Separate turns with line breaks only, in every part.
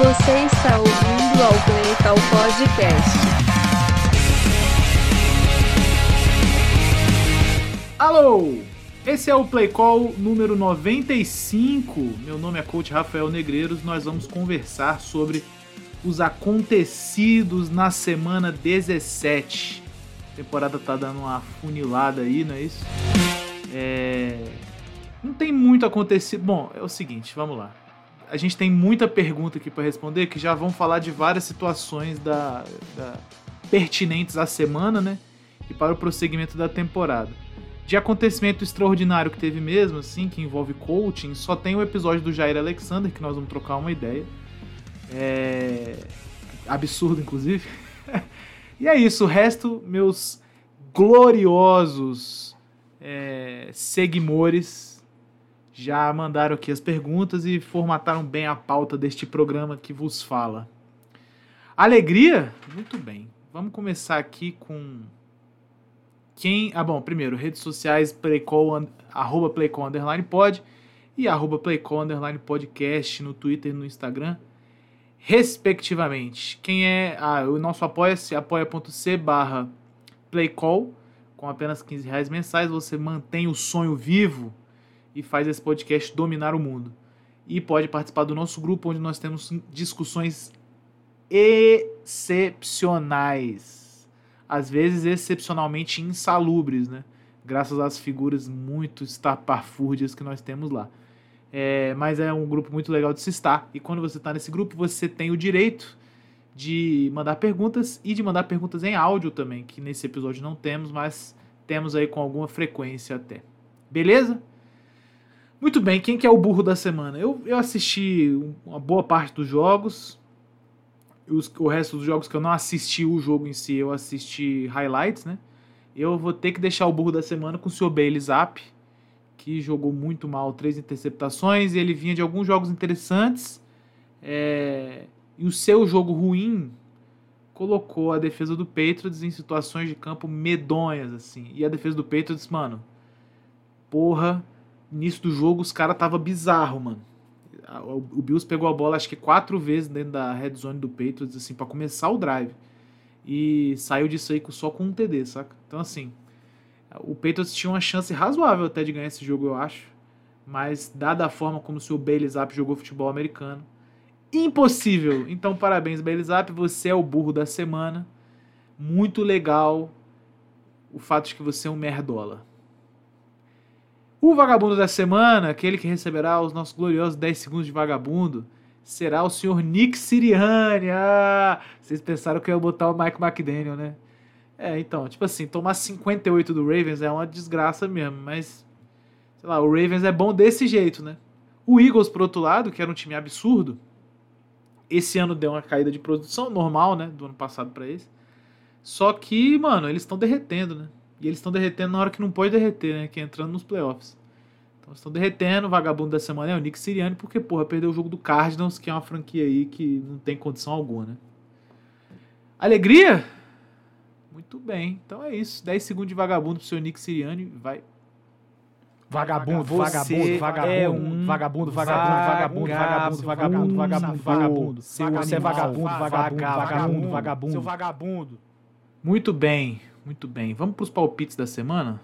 Você está ouvindo ao Playcal Podcast.
Alô! Esse é o Play Call número 95. Meu nome é Coach Rafael Negreiros. Nós vamos conversar sobre os acontecidos na semana 17. A temporada tá dando uma funilada aí, não é isso? É... Não tem muito acontecido. Bom, é o seguinte, vamos lá. A gente tem muita pergunta aqui para responder que já vão falar de várias situações da, da... pertinentes à semana, né? E para o prosseguimento da temporada. De acontecimento extraordinário que teve mesmo, assim, que envolve coaching, só tem o episódio do Jair Alexander, que nós vamos trocar uma ideia. É... Absurdo, inclusive. e é isso, o resto, meus gloriosos é, seguimores já mandaram aqui as perguntas e formataram bem a pauta deste programa que vos fala. Alegria? Muito bem. Vamos começar aqui com quem. Ah, bom, primeiro, redes sociais, playcall, arroba playcall underline pod e arroba playcall underline podcast no Twitter e no Instagram, respectivamente. Quem é. Ah, o nosso apoia-se, apoia.c barra playcall, com apenas 15 reais mensais, você mantém o sonho vivo e faz esse podcast dominar o mundo. E pode participar do nosso grupo, onde nós temos discussões excepcionais. Às vezes excepcionalmente insalubres, né? Graças às figuras muito estapafúrdias que nós temos lá. É, mas é um grupo muito legal de se estar. E quando você está nesse grupo, você tem o direito de mandar perguntas e de mandar perguntas em áudio também, que nesse episódio não temos, mas temos aí com alguma frequência até. Beleza? Muito bem, quem que é o burro da semana? Eu, eu assisti uma boa parte dos jogos. Os, o resto dos jogos que eu não assisti o jogo em si, eu assisti highlights, né? Eu vou ter que deixar o burro da semana com o Sr. Bailey Zapp, que jogou muito mal, três interceptações, e ele vinha de alguns jogos interessantes. É, e o seu jogo ruim colocou a defesa do Patriots em situações de campo medonhas, assim. E a defesa do Patriots, mano, porra, início do jogo os caras tava bizarro, mano. O Bills pegou a bola acho que quatro vezes dentro da red zone do Patriots, assim, para começar o drive. E saiu disso aí só com um TD, saca? Então, assim, o Patriots tinha uma chance razoável até de ganhar esse jogo, eu acho. Mas, dada a forma como o seu Bailey jogou futebol americano, impossível. Então, parabéns, Belizap. Você é o burro da semana. Muito legal o fato de que você é um merdola. O vagabundo da semana, aquele que receberá os nossos gloriosos 10 segundos de vagabundo, será o senhor Nick Sirianni. Ah, vocês pensaram que eu ia botar o Mike McDaniel, né? É, então, tipo assim, tomar 58 do Ravens é uma desgraça mesmo, mas sei lá, o Ravens é bom desse jeito, né? O Eagles, por outro lado, que era um time absurdo, esse ano deu uma caída de produção normal, né? Do ano passado para esse. Só que, mano, eles estão derretendo, né? E eles estão derretendo na hora que não pode derreter, né? Que é entrando nos playoffs. Então estão derretendo. O vagabundo da semana é o Nick Sirianni, porque, porra, perdeu o jogo do Cardinals, que é uma franquia aí que não tem condição alguma, né? Alegria? Muito bem. Então é isso. 10 segundos de vagabundo pro seu Nick Sirianni. Vai.
Vagabundo,
Você
vagabundo, vagabundo,
é um
vagabundo, vagabundo, vagabundo, vagabundo, vagabundo, vagabundo, vagabundo.
Seu
Você é vagabundo, vagabundo, vagabundo, vagabundo.
Seu
vagabundo.
Muito bem, muito bem. Vamos pros palpites da semana?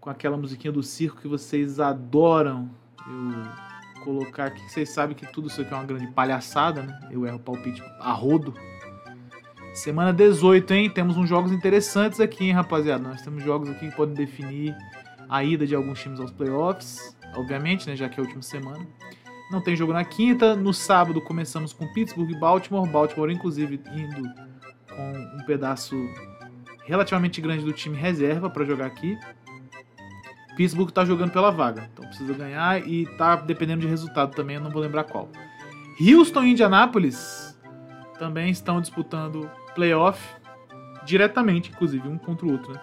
Com aquela musiquinha do circo que vocês adoram eu colocar aqui. Vocês sabem que tudo isso aqui é uma grande palhaçada, né? Eu erro palpite a rodo. Semana 18, hein? Temos uns jogos interessantes aqui, hein, rapaziada? Nós temos jogos aqui que podem definir a ida de alguns times aos playoffs, obviamente, né? Já que é a última semana. Não tem jogo na quinta. No sábado começamos com Pittsburgh e Baltimore. Baltimore, inclusive, indo pedaço relativamente grande do time reserva para jogar aqui. Pittsburgh tá jogando pela vaga, então precisa ganhar e tá dependendo de resultado também, eu não vou lembrar qual. Houston e Indianapolis também estão disputando playoff diretamente, inclusive, um contra o outro, né?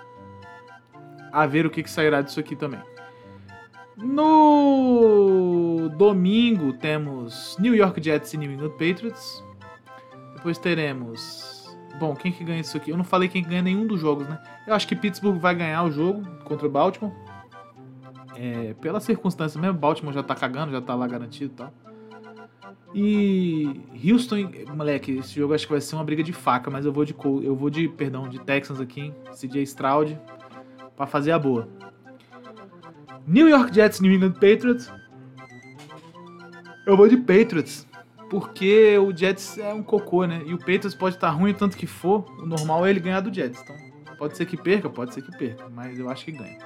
A ver o que, que sairá disso aqui também. No domingo temos New York Jets e New England Patriots. Depois teremos. Bom, quem que ganha isso aqui? Eu não falei quem ganha nenhum dos jogos, né? Eu acho que Pittsburgh vai ganhar o jogo contra o Baltimore. É, pela circunstância mesmo, Baltimore já tá cagando, já tá lá garantido e tal. E Houston, moleque, esse jogo acho que vai ser uma briga de faca, mas eu vou de eu vou de, perdão, de Texans aqui? CJ Stroud pra fazer a boa. New York Jets, New England Patriots. Eu vou de Patriots, porque o Jets é um cocô, né? E o Patriots pode estar ruim o tanto que for, o normal é ele ganhar do Jets. Então, pode ser que perca, pode ser que perca, mas eu acho que ganha.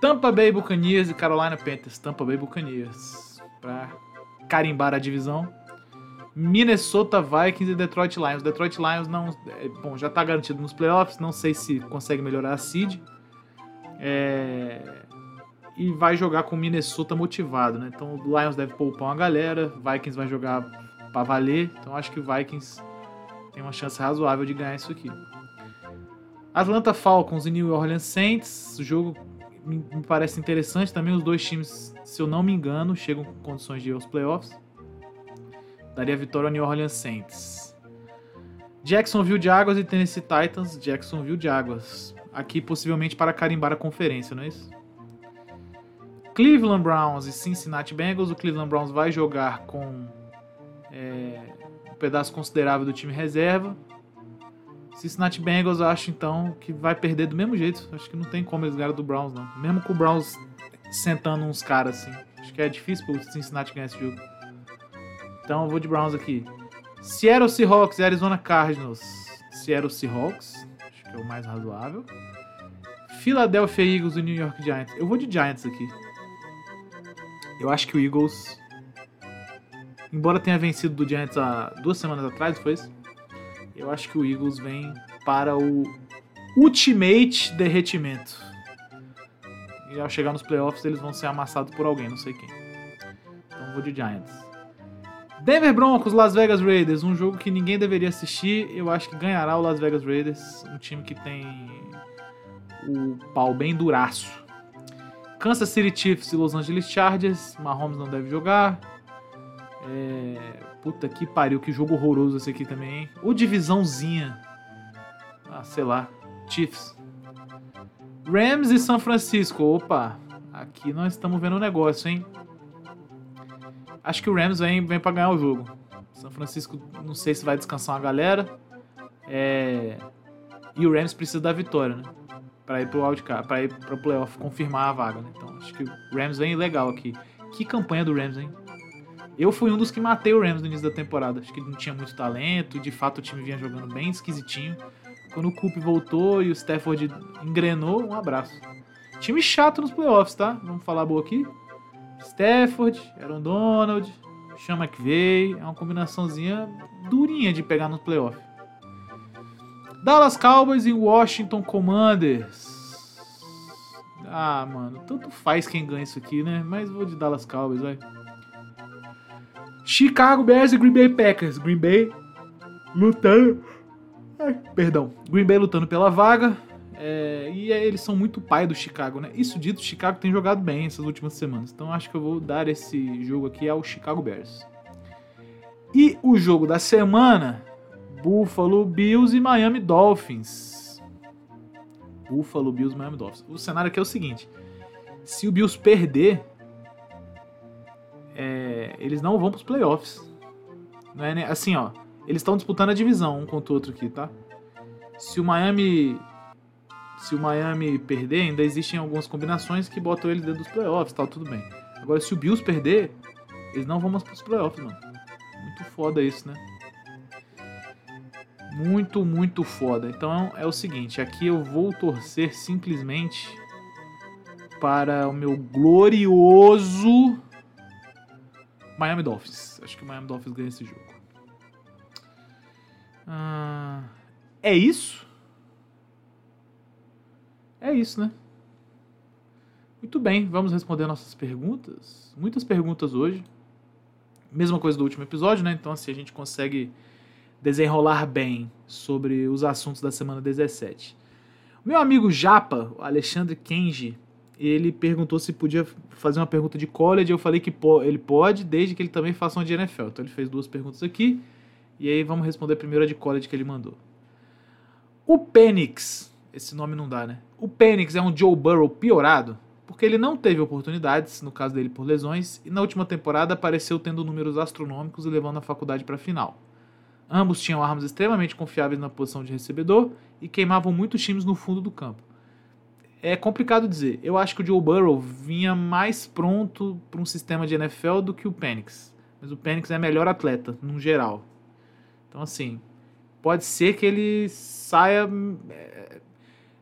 Tampa Bay Buccaneers e Carolina Panthers. Tampa Bay Buccaneers pra carimbar a divisão. Minnesota Vikings e Detroit Lions. Detroit Lions não, é, bom, já tá garantido nos playoffs, não sei se consegue melhorar a seed. É, e vai jogar com Minnesota motivado, né? Então o Lions deve poupar uma galera, Vikings vai jogar pra valer, então acho que o Vikings tem uma chance razoável de ganhar isso aqui. Atlanta Falcons e New Orleans Saints, o jogo me me parece interessante também, os dois times, se eu não me engano, chegam com condições de ir aos playoffs. Daria vitória ao New Orleans Saints. Jacksonville Jaguars e Tennessee Titans, Jacksonville Jaguars. Aqui possivelmente para carimbar a conferência, não é isso? Cleveland Browns e Cincinnati Bengals. O Cleveland Browns vai jogar com é, um pedaço considerável do time reserva. Cincinnati Bengals, eu acho então que vai perder do mesmo jeito. Acho que não tem como eles ganharem do Browns, não. Mesmo com o Browns sentando uns caras assim. Acho que é difícil pro Cincinnati ganhar esse jogo. Então eu vou de Browns aqui. Seattle Seahawks e Arizona Cardinals. Seattle Seahawks, acho que é o mais razoável. Philadelphia Eagles e New York Giants. Eu vou de Giants aqui. Eu acho que o Eagles, embora tenha vencido do Giants há duas semanas atrás, foi isso? Eu acho que o Eagles vem para o ultimate derretimento. E ao chegar nos playoffs eles vão ser amassados por alguém, não sei quem. Então vou de Giants. Denver Broncos, Las Vegas Raiders, um jogo que ninguém deveria assistir. Eu acho que ganhará o Las Vegas Raiders, um time que tem o pau bem duraço. Kansas City Chiefs e Los Angeles Chargers, Mahomes não deve jogar. É, Puta que pariu, que jogo horroroso esse aqui também, hein? O divisãozinha. Ah, sei lá. Chiefs. Rams e São Francisco. Opa, aqui nós estamos vendo um negócio, hein? Acho que o Rams vem, vem pra ganhar o jogo. São Francisco, não sei se vai descansar uma galera. É... E o Rams precisa da vitória, né? Pra ir pro wildcard, pra ir pro playoff, confirmar a vaga, né? Então acho que o Rams vem legal aqui. Que campanha do Rams, hein? Eu fui um dos que matei o Rams no início da temporada. Acho que não tinha muito talento, de fato o time vinha jogando bem esquisitinho. Quando o Coop voltou e o Stafford engrenou, um abraço. Time chato nos playoffs, tá? Vamos falar boa aqui. Stafford, Aaron Donald, Sean McVay. É uma combinaçãozinha durinha de pegar nos playoffs. Dallas Cowboys e Washington Commanders. Ah, mano, tanto faz quem ganha isso aqui, né? Mas vou de Dallas Cowboys, vai. Chicago Bears e Green Bay Packers. Green Bay lutando. Ai, perdão. Green Bay lutando pela vaga. É, e é, eles são muito pai do Chicago, né? Isso dito, Chicago tem jogado bem essas últimas semanas. Então acho que eu vou dar esse jogo aqui ao Chicago Bears. E o jogo da semana: Buffalo Bills e Miami Dolphins. Buffalo Bills e Miami Dolphins. O cenário aqui é o seguinte: se o Bills perder, é, eles não vão para os playoffs. Não é, né? Assim, ó, eles estão disputando a divisão um contra o outro aqui, tá? Se o Miami se o Miami perder, ainda existem algumas combinações que botam eles dentro dos playoffs, tal, tudo bem. Agora, se o Bills perder, eles não vão mais para os playoffs, mano. Muito foda isso, né? Muito, muito foda. Então é o seguinte, aqui eu vou torcer simplesmente para o meu glorioso Miami Dolphins. Acho que o Miami Dolphins ganha esse jogo. Ah, é isso? É isso, né? Muito bem, vamos responder nossas perguntas. Muitas perguntas hoje. Mesma coisa do último episódio, né? Então, assim, a gente consegue desenrolar bem sobre os assuntos da semana 17. O meu amigo Japa, Alexandre Kenji, ele perguntou se podia fazer uma pergunta de college. Eu falei que ele pode, desde que ele também faça uma de NFL. Então, ele fez duas perguntas aqui. E aí, vamos responder primeiro a de college que ele mandou. O Penix, esse nome não dá, né? O Penix é um Joe Burrow piorado? porque ele não teve oportunidades, no caso dele por lesões, e na última temporada apareceu tendo números astronômicos e levando a faculdade para a final. Ambos tinham armas extremamente confiáveis na posição de recebedor e queimavam muitos times no fundo do campo. É complicado dizer. Eu acho que o Joe Burrow vinha mais pronto para um sistema de NFL do que o Penix. Mas o Penix é melhor atleta, no geral. Então, assim, pode ser que ele saia. é,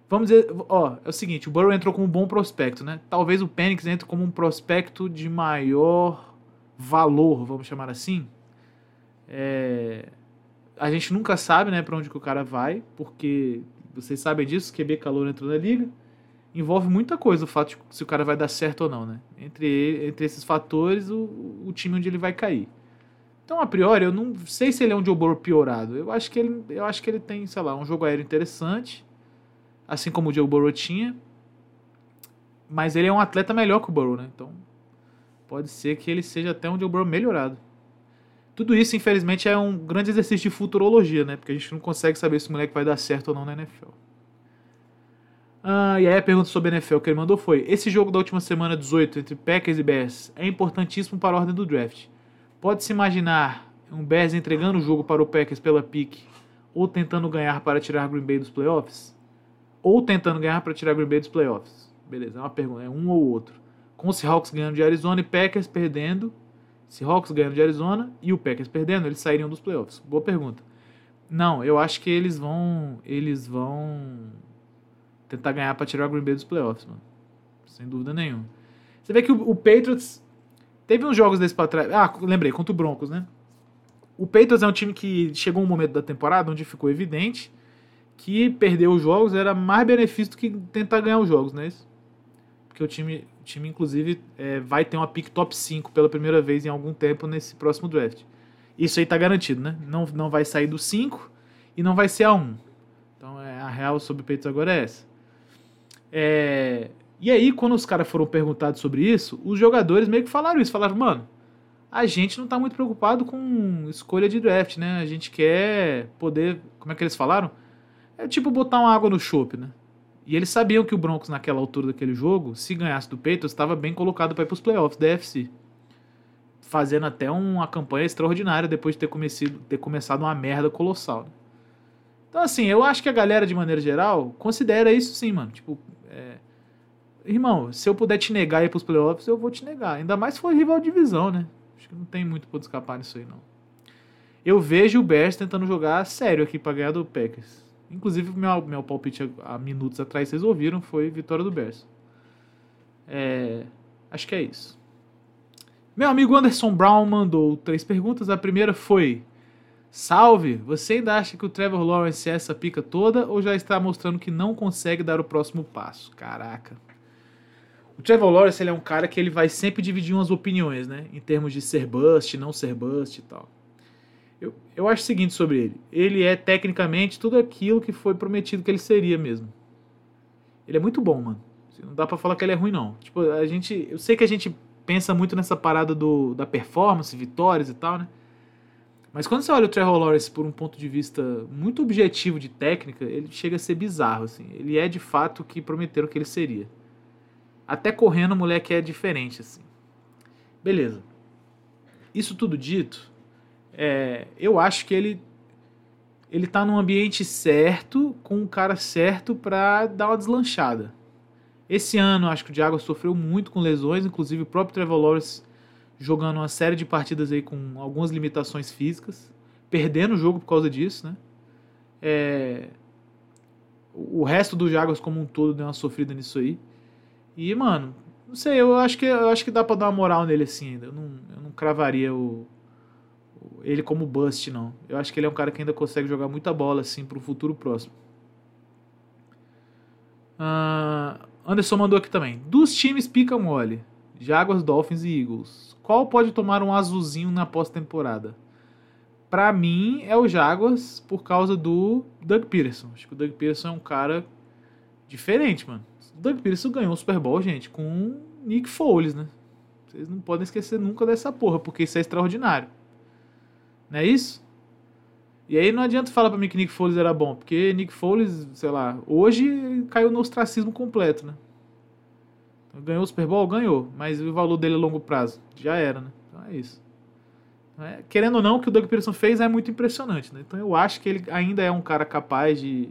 Vamos dizer, ó, é o seguinte, o Burrow entrou como um bom prospecto, né? Talvez o Penix entre como um prospecto de maior valor, vamos chamar assim. É, a gente nunca sabe, né, para onde que o cara vai, porque vocês sabem disso, QB calor entrou na liga. Envolve muita coisa o fato de se o cara vai dar certo ou não, né? Entre, entre esses fatores, o, o time onde ele vai cair. Então, a priori, eu não sei se ele é um Joe Burrow piorado. Eu acho que ele, eu acho que ele tem, sei lá, um jogo aéreo interessante, assim como o Joe Burrow tinha. Mas ele é um atleta melhor que o Burrow, né? Então, pode ser que ele seja até um Joe Burrow melhorado. Tudo isso, infelizmente, é um grande exercício de futurologia, né? Porque a gente não consegue saber se o moleque vai dar certo ou não na NFL. Ah, e aí a pergunta sobre a NFL que ele mandou foi: Esse jogo da última semana 18 entre Packers e Bears é importantíssimo para a ordem do draft. Pode-se imaginar um Bears entregando o jogo para o Packers pela pick ou tentando ganhar para tirar Green Bay dos playoffs? Ou tentando ganhar para tirar Green Bay dos playoffs? Beleza, é uma pergunta, é um ou outro. Com os Seahawks ganhando de Arizona e Packers perdendo, Seahawks ganhando de Arizona e o Packers perdendo, eles sairiam dos playoffs. Boa pergunta. Não, eu acho que eles vão, eles vão tentar ganhar para tirar o Green Bay dos playoffs, mano. Sem dúvida nenhuma. Você vê que o, o Patriots teve uns jogos desse pra trás. Ah, lembrei, contra o Broncos, né? O Patriots é um time que chegou um momento da temporada onde ficou evidente que perder os jogos era mais benefício do que tentar ganhar os jogos, não é isso? Porque o time, time inclusive, é, vai ter uma pick top 5 pela primeira vez em algum tempo nesse próximo draft. Isso aí tá garantido, né? Não, não vai sair do 5 e não vai ser a 1. Então é, a real sobre Patriots agora é essa. É, e aí, quando os caras foram perguntados sobre isso, os jogadores meio que falaram isso. Falaram, mano, a gente não tá muito preocupado com escolha de draft, né? A gente quer poder. Como é que eles falaram? É tipo botar uma água no chope, né? E eles sabiam que o Broncos, naquela altura daquele jogo, se ganhasse do Patriots, estava bem colocado para ir para os playoffs da FC. Fazendo até uma campanha extraordinária depois de ter, comecido, ter começado uma merda colossal. né? Então, assim, eu acho que a galera, de maneira geral, considera isso sim, mano. Tipo, é, irmão, se eu puder te negar ir pros playoffs, eu vou te negar. Ainda mais se for rival de divisão, né? Acho que não tem muito pra escapar nisso aí, não. Eu vejo o Bears tentando jogar sério aqui pra ganhar do Packers. Inclusive, meu, meu palpite há minutos atrás, vocês ouviram, foi vitória do Bears. É, acho que é isso. Meu amigo Anderson Brown mandou três perguntas. A primeira foi: Salve, você ainda acha que o Trevor Lawrence é essa pica toda ou já está mostrando que não consegue dar o próximo passo? Caraca. O Trevor Lawrence ele é um cara que ele vai sempre dividir umas opiniões, né? Em termos de ser bust, não ser bust e tal. Eu, eu acho o seguinte sobre ele. Ele é tecnicamente tudo aquilo que foi prometido que ele seria mesmo. Ele é muito bom, mano. Não dá pra falar que ele é ruim, não. Tipo, a gente. Eu sei que a gente pensa muito nessa parada do, da performance, vitórias e tal, né? Mas quando você olha o Trevor Lawrence por um ponto de vista muito objetivo de técnica, ele chega a ser bizarro, assim. Ele é de fato o que prometeram que ele seria. Até correndo, o moleque é diferente, assim. Beleza. Isso tudo dito, é, eu acho que ele ele tá num ambiente certo, com o cara certo pra dar uma deslanchada. Esse ano, acho que o Diago sofreu muito com lesões, inclusive o próprio Trevor Lawrence jogando uma série de partidas aí com algumas limitações físicas, perdendo o jogo por causa disso, né? É, o resto do Jaguars como um todo deu uma sofrida nisso aí. E, mano, não sei, eu acho que eu acho que dá pra dar uma moral nele assim ainda. Eu não, eu não cravaria o- ele como bust, não. Eu acho que ele é um cara que ainda consegue jogar muita bola assim pro futuro próximo. Ah, Anderson mandou aqui também. Dos times pica mole, Jaguars, Dolphins e Eagles. Qual pode tomar um azulzinho na pós-temporada? Pra mim é o Jaguars por causa do Doug Peterson. Acho que o Doug Peterson é um cara diferente, mano. O Doug Peterson ganhou o Super Bowl, gente, com o Nick Foles, né? Vocês não podem esquecer nunca dessa porra, porque isso é extraordinário. Não é isso? E aí não adianta falar pra mim que Nick Foles era bom, porque Nick Foles, sei lá, hoje caiu no ostracismo completo, né? Ganhou o Super Bowl? Ganhou. Mas o valor dele a longo prazo? Já era, né? Então é isso. É, querendo ou não, o que o Doug Peterson fez é muito impressionante, né? Então eu acho que ele ainda é um cara capaz de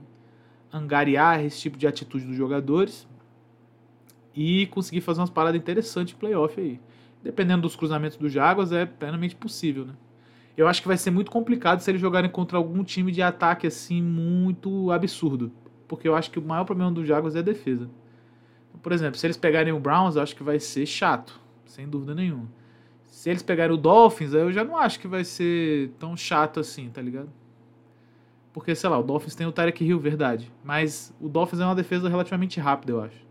angariar esse tipo de atitude dos jogadores e conseguir fazer umas paradas interessantes em playoff aí. Dependendo dos cruzamentos dos Jaguars, é plenamente possível, né? Eu acho que vai ser muito complicado se eles jogarem contra algum time de ataque assim muito absurdo. Porque eu acho que o maior problema dos Jaguars é a defesa. Por exemplo, se eles pegarem o Browns, eu acho que vai ser chato, sem dúvida nenhuma. Se eles pegarem o Dolphins, eu já não acho que vai ser tão chato assim, tá ligado? Porque, sei lá, o Dolphins tem o Tarek Hill, verdade. Mas o Dolphins é uma defesa relativamente rápida, eu acho.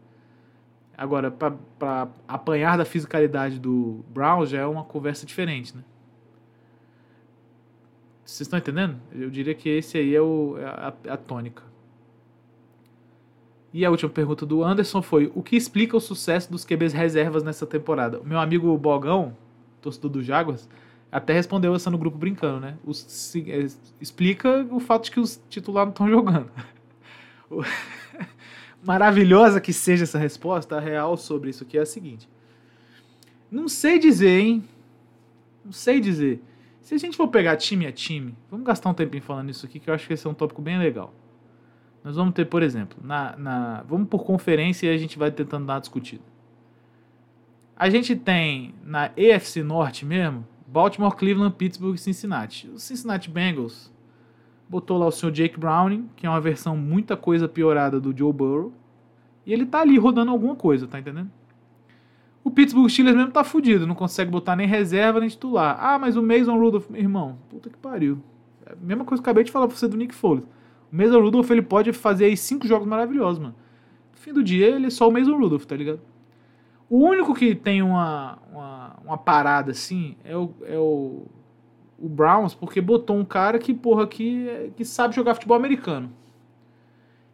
Agora, para apanhar da fisicalidade do Browns já é uma conversa diferente, né? Vocês estão entendendo? Eu diria que esse aí é, o, é a, a tônica. E a última pergunta do Anderson foi: o que explica o sucesso dos QBs reservas nessa temporada? Meu amigo Bogão, torcedor do Jaguars, até respondeu essa no grupo brincando, né? Os, é, explica o fato de que os titulares não estão jogando. Maravilhosa que seja essa resposta, a real sobre isso aqui é a seguinte: não sei dizer, hein? Não sei dizer. Se a gente for pegar time a time, vamos gastar um tempinho falando isso aqui, que eu acho que esse é um tópico bem legal. Nós vamos ter, por exemplo, na, na, vamos por conferência e a gente vai tentando dar uma discutida. A gente tem na EFC Norte mesmo, Baltimore, Cleveland, Pittsburgh e Cincinnati. O Cincinnati Bengals botou lá o senhor Jake Browning, que é uma versão muita coisa piorada do Joe Burrow, e ele tá ali rodando alguma coisa, tá entendendo? O Pittsburgh Steelers mesmo tá fudido, não consegue botar nem reserva nem titular. Ah, mas o Mason Rudolph, meu irmão, puta que pariu. É a mesma coisa que eu acabei de falar pra você do Nick Foles. O Mason Rudolph ele pode fazer aí cinco jogos maravilhosos, mano. No fim do dia, ele é só o Mason Rudolph, tá ligado? O único que tem uma, uma, uma parada assim é o, é o, o Browns, porque botou um cara que, porra, que, que sabe jogar futebol americano.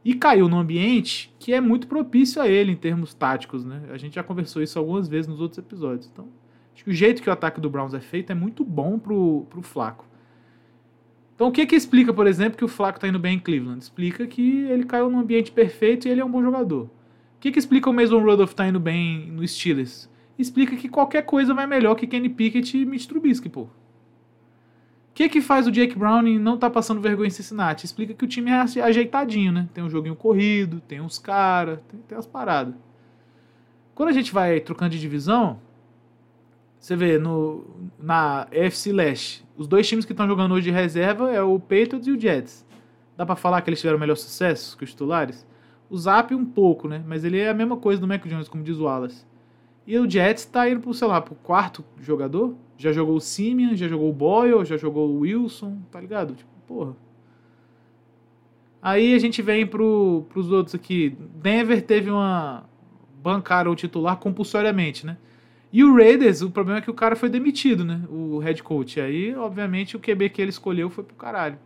E caiu num ambiente que é muito propício a ele em termos táticos, né? A gente já conversou isso algumas vezes nos outros episódios. Então, acho que o jeito que o ataque do Browns é feito é muito bom pro, pro Flaco. Então o que que explica, por exemplo, que o Flaco está indo bem em Cleveland? Explica que ele caiu num ambiente perfeito e ele é um bom jogador. O que que explica o Mason Rudolph tá indo bem no Steelers? Explica que qualquer coisa vai melhor que Kenny Pickett e Mitch Trubisky, pô. O que que faz o Jake Browning não tá passando vergonha em Cincinnati? Explica que o time é ajeitadinho, né? Tem um joguinho corrido, tem uns caras, tem, tem as paradas. Quando a gente vai trocando de divisão, você vê no, na FC Leste, os dois times que estão jogando hoje de reserva é o Patriots e o Jets. Dá para falar que eles tiveram melhor sucesso que os titulares? O Zap um pouco, né? Mas ele é a mesma coisa do Mac Jones, como diz o Wallace. E o Jets tá indo pro, sei lá, pro quarto jogador. Já jogou o Simeon, já jogou o Boyle, já jogou o Wilson, tá ligado? Tipo, porra. Aí a gente vem pro, pros outros aqui. Denver teve uma. Bancaram o titular compulsoriamente, né? E o Raiders, o problema é que o cara foi demitido, né? O head coach. Aí, obviamente, o QB que ele escolheu foi pro caralho.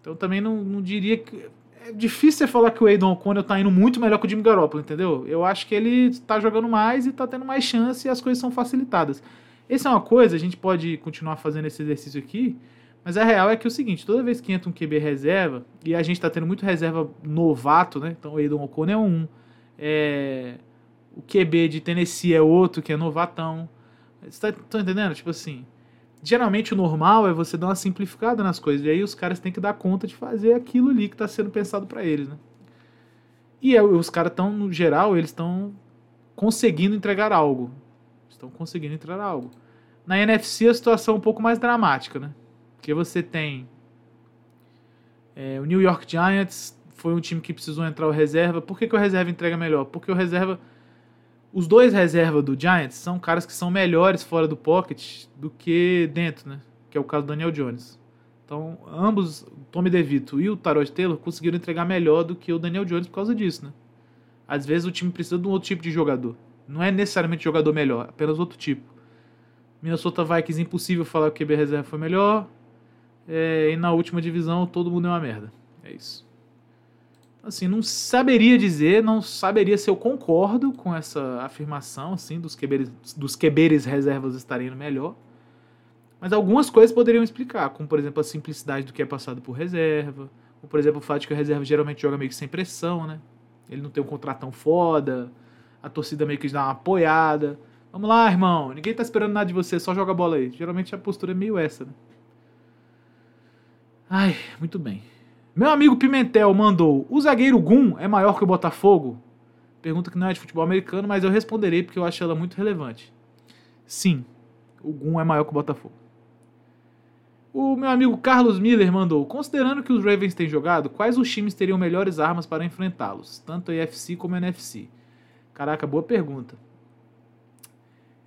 Então também não, não diria que. É difícil você falar que o Aiden O'Connell tá indo muito melhor que o Jimmy Garoppolo, entendeu? Eu acho que ele tá jogando mais e tá tendo mais chance e as coisas são facilitadas. Essa é uma coisa, a gente pode continuar fazendo esse exercício aqui, mas a real é que é o seguinte, toda vez que entra um QB reserva, e a gente tá tendo muito reserva novato, né? Então o Aiden O'Connell é um. É o QB de Tennessee é outro que é novatão. Vocês estão tá, entendendo? Tipo assim, geralmente o normal é você dar uma simplificada nas coisas, e aí os caras têm que dar conta de fazer aquilo ali que está sendo pensado para eles, né? E é, os caras estão, no geral, eles estão conseguindo entregar algo. Estão conseguindo entregar algo. Na NFC a situação é um pouco mais dramática, né? Porque você tem é, o New York Giants foi um time que precisou entrar o reserva. Por que, que o reserva entrega melhor? Porque o reserva os dois reservas do Giants são caras que são melhores fora do pocket do que dentro, né? Que é o caso do Daniel Jones. Então, ambos, o Tommy DeVito e o Tarot Taylor, conseguiram entregar melhor do que o Daniel Jones por causa disso, né? Às vezes o time precisa de um outro tipo de jogador. Não é necessariamente jogador melhor, apenas outro tipo. Minnesota Vikings, impossível falar que o QB reserva foi melhor. É, e na última divisão, todo mundo é uma merda. É isso assim, não saberia dizer, não saberia se eu concordo com essa afirmação, assim, dos queberes, dos queberes reservas estarem indo melhor. Mas algumas coisas poderiam explicar, como por exemplo a simplicidade do que é passado por reserva, ou por exemplo o fato de que a reserva geralmente joga meio que sem pressão, né? Ele não tem um contratão foda, a torcida meio que dá uma apoiada. Vamos lá, irmão, ninguém tá esperando nada de você, só joga a bola aí. Geralmente a postura é meio essa, né? Ai, muito bem. Meu amigo Pimentel mandou: O zagueiro Gum é maior que o Botafogo? Pergunta que não é de futebol americano, mas eu responderei porque eu acho ela muito relevante. Sim, o Gum é maior que o Botafogo. O meu amigo Carlos Miller mandou: Considerando que os Ravens têm jogado, quais os times teriam melhores armas para enfrentá-los, tanto a NFC como a NFC? Caraca, boa pergunta.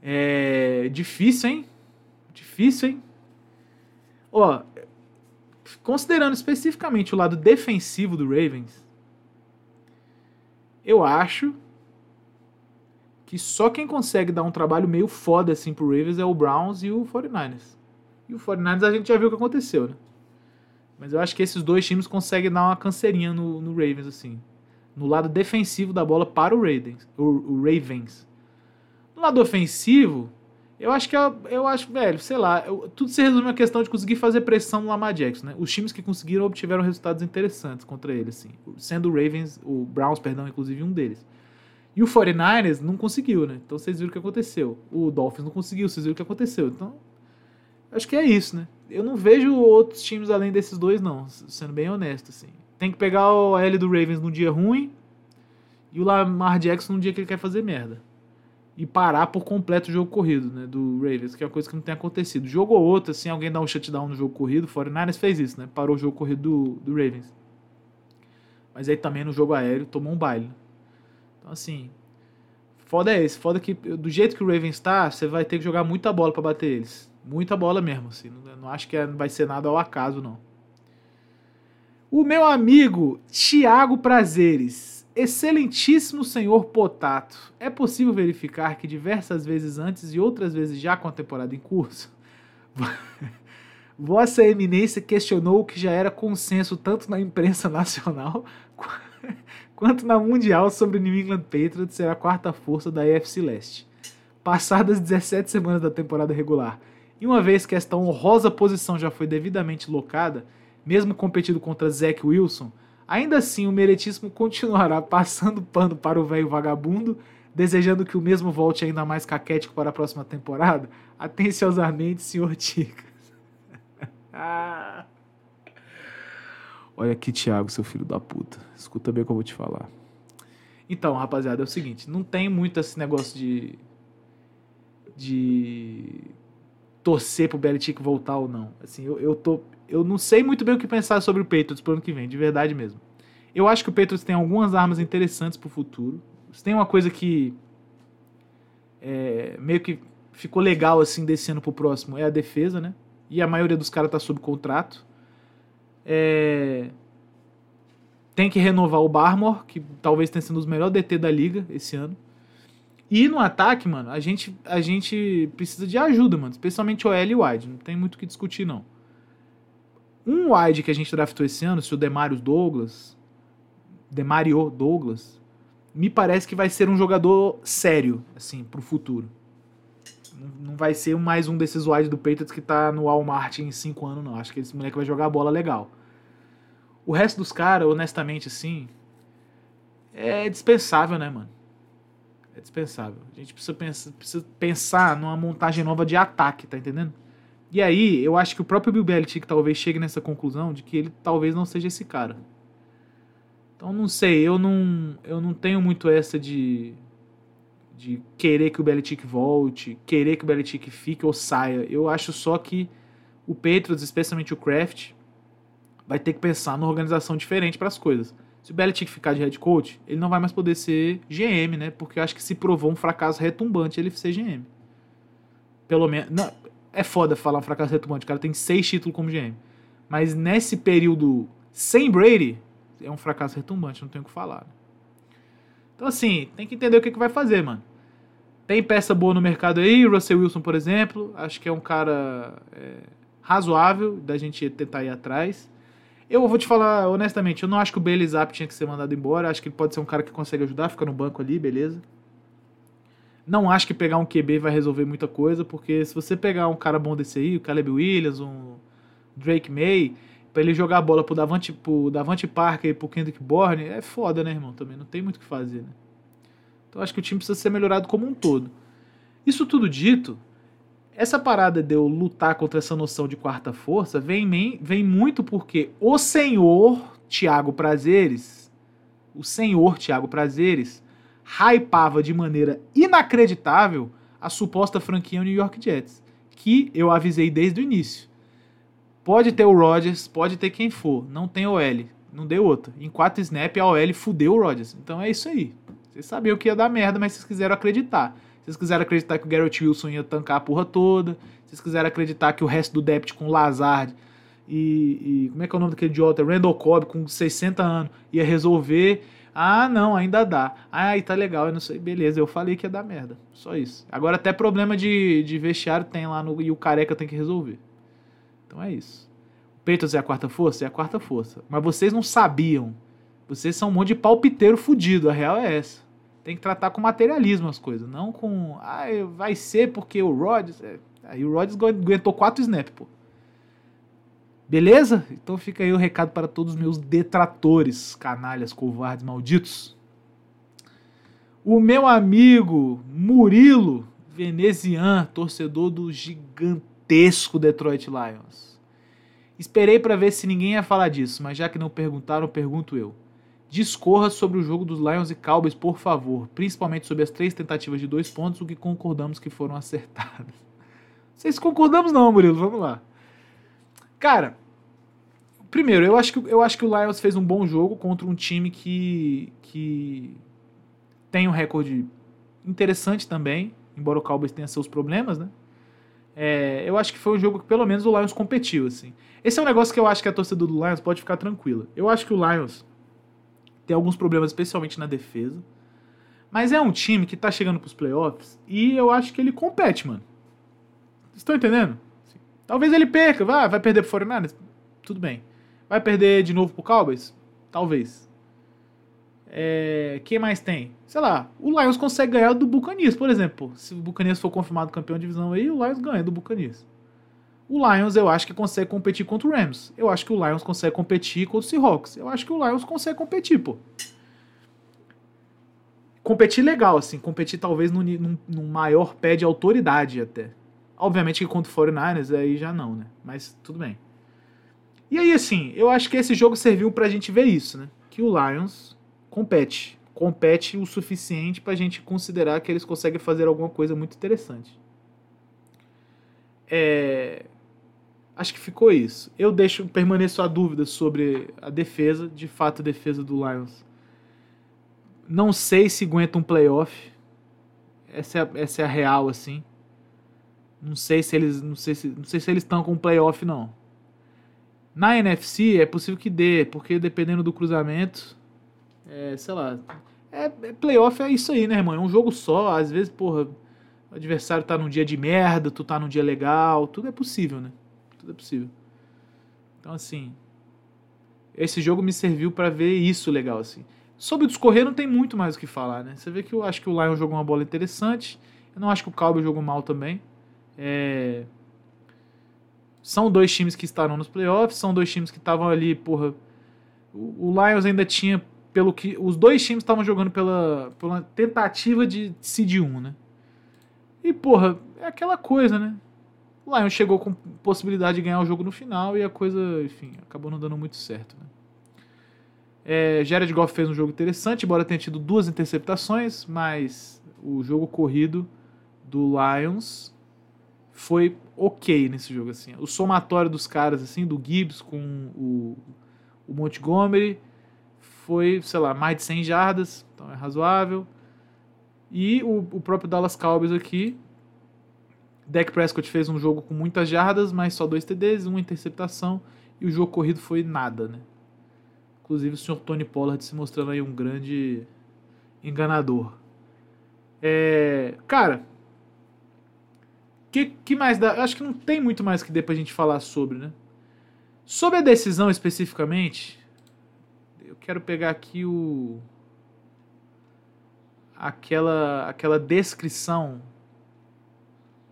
É difícil, hein? Difícil, hein? Ó, considerando especificamente o lado defensivo do Ravens, eu acho que só quem consegue dar um trabalho meio foda assim pro Ravens é o Browns e o 49ers. E o 49ers a gente já viu o que aconteceu, né? Mas eu acho que esses dois times conseguem dar uma canseirinha no, no Ravens, assim. No lado defensivo da bola para o Ravens. O, o Ravens. No lado ofensivo, eu acho que eu, eu acho, velho, sei lá, eu, tudo se resume a questão de conseguir fazer pressão no Lamar Jackson, né? Os times que conseguiram obtiveram resultados interessantes contra ele, assim. Sendo o Ravens, o Browns, perdão, inclusive um deles. E o 49ers não conseguiu, né? Então vocês viram o que aconteceu. O Dolphins não conseguiu, vocês viram o que aconteceu. Então, acho que é isso, né? Eu não vejo outros times além desses dois, não, sendo bem honesto, assim. Tem que pegar o L do Ravens num dia ruim e o Lamar Jackson num dia que ele quer fazer merda e parar por completo o jogo corrido, né, do Ravens, que é uma coisa que não tem acontecido. Jogo ou outro, assim, alguém dá um shutdown no jogo corrido, o 49ers fez isso, né, parou o jogo corrido do, do Ravens. Mas aí também no jogo aéreo tomou um baile. Então, assim, foda é esse, foda que do jeito que o Ravens tá, você vai ter que jogar muita bola para bater eles. Muita bola mesmo, assim, não, não acho que é, vai ser nada ao acaso, não. O meu amigo Tiago Prazeres Excelentíssimo senhor Potato, é possível verificar que diversas vezes antes e outras vezes já com a temporada em curso, Vossa Eminência questionou o que já era consenso tanto na imprensa nacional quanto na mundial sobre o New England Patriots ser a quarta força da AFC Leste. Passadas 17 semanas da temporada regular, e uma vez que esta honrosa posição já foi devidamente locada, mesmo competido contra Zach Wilson, Ainda assim, o meretismo continuará passando pano para o velho vagabundo, desejando que o mesmo volte ainda mais caquético para a próxima temporada. Atenciosamente, senhor Ticas. Olha aqui, Thiago, seu filho da puta. Escuta bem o que eu vou te falar. Então, rapaziada, é o seguinte: não tem muito esse negócio de. de. torcer pro Belichick voltar ou não. Assim, eu, eu tô eu não sei muito bem o que pensar sobre o Patriots pro ano que vem, de verdade mesmo. Eu acho que o Patriots tem algumas armas interessantes pro futuro. Tem uma coisa que é, meio que ficou legal assim desse ano pro próximo, é a defesa, né? E a maioria dos caras tá sob contrato. É... Tem que renovar o Barmore, que talvez tenha sido um dos melhores DT da liga esse ano. E no ataque, mano, a gente, a gente precisa de ajuda, mano. Especialmente o L e wide. Não tem muito o que discutir, não. Um wide que a gente draftou esse ano, se o Demarius Douglas, Demario Douglas, me parece que vai ser um jogador sério, assim, pro futuro. Não vai ser mais um desses wide do Patriots que tá no Walmart em 5 anos, não. Acho que esse moleque vai jogar bola legal. O resto dos caras, honestamente, assim, é dispensável, né, mano? É dispensável. A gente precisa, precisa pensar numa montagem nova de ataque, tá entendendo? E aí, eu acho que o próprio Bill Belichick talvez chegue nessa conclusão de que ele talvez não seja esse cara. Então, não sei, eu não, eu não tenho muito essa de, de querer que o Belichick volte, querer que o Belichick fique ou saia. Eu acho só que o Patriots, especialmente o Kraft, vai ter que pensar numa organização diferente para as coisas. Se o Belichick ficar de head coach, ele não vai mais poder ser GM, né? Porque eu acho que se provou um fracasso retumbante ele ser GM. Pelo menos. É foda falar um fracasso retumbante. O cara tem seis títulos como GM. Mas nesse período sem Brady, é um fracasso retumbante, não tenho o que falar. Né? Então, assim, tem que entender o que, que vai fazer, mano. Tem peça boa no mercado aí, Russell Wilson, por exemplo. Acho que é um cara é, razoável da gente tentar ir atrás. Eu vou te falar honestamente, eu não acho que o Bailey Zapp tinha que ser mandado embora. Acho que ele pode ser um cara que consegue ajudar, fica no banco ali, beleza. Não acho que pegar um QB vai resolver muita coisa, porque se você pegar um cara bom desse aí, o Caleb Williams, um Drake May, para ele jogar a bola pro Davante, pro Davante Parker e pro Kendrick Bourne, é foda, né, irmão? Também não tem muito o que fazer, né? Então acho que o time precisa ser melhorado como um todo. Isso tudo dito, essa parada de eu lutar contra essa noção de quarta força vem, vem muito porque o senhor Tiago Prazeres, o senhor Tiago Prazeres, hypava de maneira inacreditável a suposta franquia New York Jets, que eu avisei desde o início. Pode ter o Rodgers, pode ter quem for, não tem OL, não deu outra. Em quatro snap a OL fudeu o Rodgers. Então é isso aí. Vocês sabiam que ia dar merda, mas vocês quiseram acreditar. Vocês quiseram acreditar que o Garrett Wilson ia tancar a porra toda. Vocês quiseram acreditar que o resto do depth com o Lazard e, e, Como é que é o nome daquele idiota? Randall Cobb com 60 anos ia resolver. Ah, não, ainda dá. Ah, tá legal, eu não sei. Beleza, eu falei que ia dar merda. Só isso. Agora até problema de, de vestiário tem lá no, e o careca tem que resolver. Então é isso. O Patriots é a quarta força? É a quarta força. Mas vocês não sabiam. Vocês são um monte de palpiteiro fudido. A real é essa. Tem que tratar com materialismo as coisas, não com. Ah, vai ser porque o Rodgers. É, aí o Rodgers aguentou quatro snaps, pô. Beleza? Então fica aí o recado para todos os meus detratores, canalhas, covardes, malditos. O meu amigo Murilo Venezian, torcedor do gigantesco Detroit Lions. Esperei para ver se ninguém ia falar disso, mas já que não perguntaram, pergunto eu. Discorra sobre o jogo dos Lions e Cowboys, por favor, principalmente sobre as três tentativas de dois pontos, o que concordamos que foram acertadas. Vocês concordamos não, Murilo? Vamos lá. Cara, primeiro, eu acho que, eu acho que o Lions fez um bom jogo contra um time que, que tem um recorde interessante também, embora o Cowboys tenha seus problemas, né? É, eu acho que foi um jogo que pelo menos o Lions competiu, assim. Esse é um negócio que eu acho que a torcida do Lions pode ficar tranquila. Eu acho que o Lions tem alguns problemas, especialmente na defesa. Mas é um time que tá chegando pros playoffs e eu acho que ele compete, mano. Estão entendendo? Talvez ele perca, vai, vai perder pro 49ers? Tudo bem. Vai perder de novo pro Cowboys? Talvez. É, quem mais tem? Sei lá, o Lions consegue ganhar do Buccaneers, por exemplo. Se o Buccaneers for confirmado campeão de divisão aí, o Lions ganha do Buccaneers. O Lions eu acho que consegue competir contra o Rams. Eu acho que o Lions consegue competir contra o Seahawks. Eu acho que o Lions consegue competir, pô. Competir legal, assim. Competir talvez num, num maior pé de autoridade até. Obviamente que contra o 49ers aí já não, né? Mas tudo bem. E aí, assim, eu acho que esse jogo serviu pra gente ver isso, né? Que o Lions compete. Compete o suficiente pra gente considerar que eles conseguem fazer alguma coisa muito interessante. É, acho que ficou isso. Eu deixo, permaneço a dúvida sobre a defesa, de fato a defesa do Lions. Não sei se aguenta um playoff. Essa é, essa é a real, assim. Não sei se eles, não sei se, não sei se eles estão com playoff não. Na NFC é possível que dê, porque dependendo do cruzamento, é, sei lá, é, é playoff é isso aí, né, irmão? É um jogo só, às vezes, porra, o adversário tá num dia de merda, tu tá num dia legal, tudo é possível, né? Tudo é possível. Então, assim, esse jogo me serviu para ver isso legal, assim. Sobre o discorrer não tem muito mais o que falar, né? Você vê que eu acho que o Lion jogou uma bola interessante, eu não acho que o Cowboy jogou mal também. É... São dois times que estarão nos playoffs, são dois times que estavam ali, porra. O, o Lions ainda tinha, pelo que. Os dois times estavam jogando pela, pela tentativa de seed 1, né? E, porra, é aquela coisa, né? O Lions chegou com possibilidade de ganhar o jogo no final e a coisa, enfim, acabou não dando muito certo. Né? É, Jared Goff fez um jogo interessante, embora tenha tido duas interceptações, mas o jogo corrido do Lions foi ok nesse jogo. assim. O somatório dos caras, assim, do Gibbs com o, o Montgomery, foi, sei lá, mais de 100 jardas, então é razoável. E o, o próprio Dallas Cowboys aqui Dak Prescott fez um jogo com muitas jardas, mas só dois TDs, uma interceptação e o jogo corrido foi nada, né? Inclusive o senhor Tony Pollard se mostrando aí um grande enganador. É, cara, que, que mais dá? Acho que não tem muito mais que dê pra gente falar sobre, né? Sobre a decisão especificamente, eu quero pegar aqui o aquela aquela descrição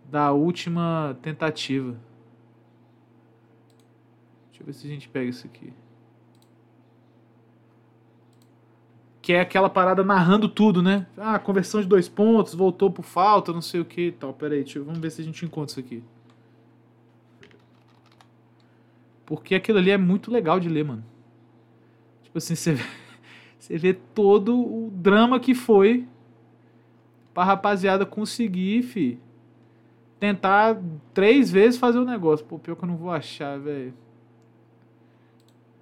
da última tentativa. Deixa eu ver se a gente pega isso aqui. Que é aquela parada narrando tudo, né? Ah, conversão de dois pontos, voltou por falta, não sei o que e tal. Pera aí, deixa vamos ver se a gente encontra isso aqui. Porque aquilo ali é muito legal de ler, mano. Tipo assim, você vê, você vê todo o drama que foi pra rapaziada conseguir, fi. Tentar três vezes fazer o negócio. Pô, pior que eu não vou achar, velho.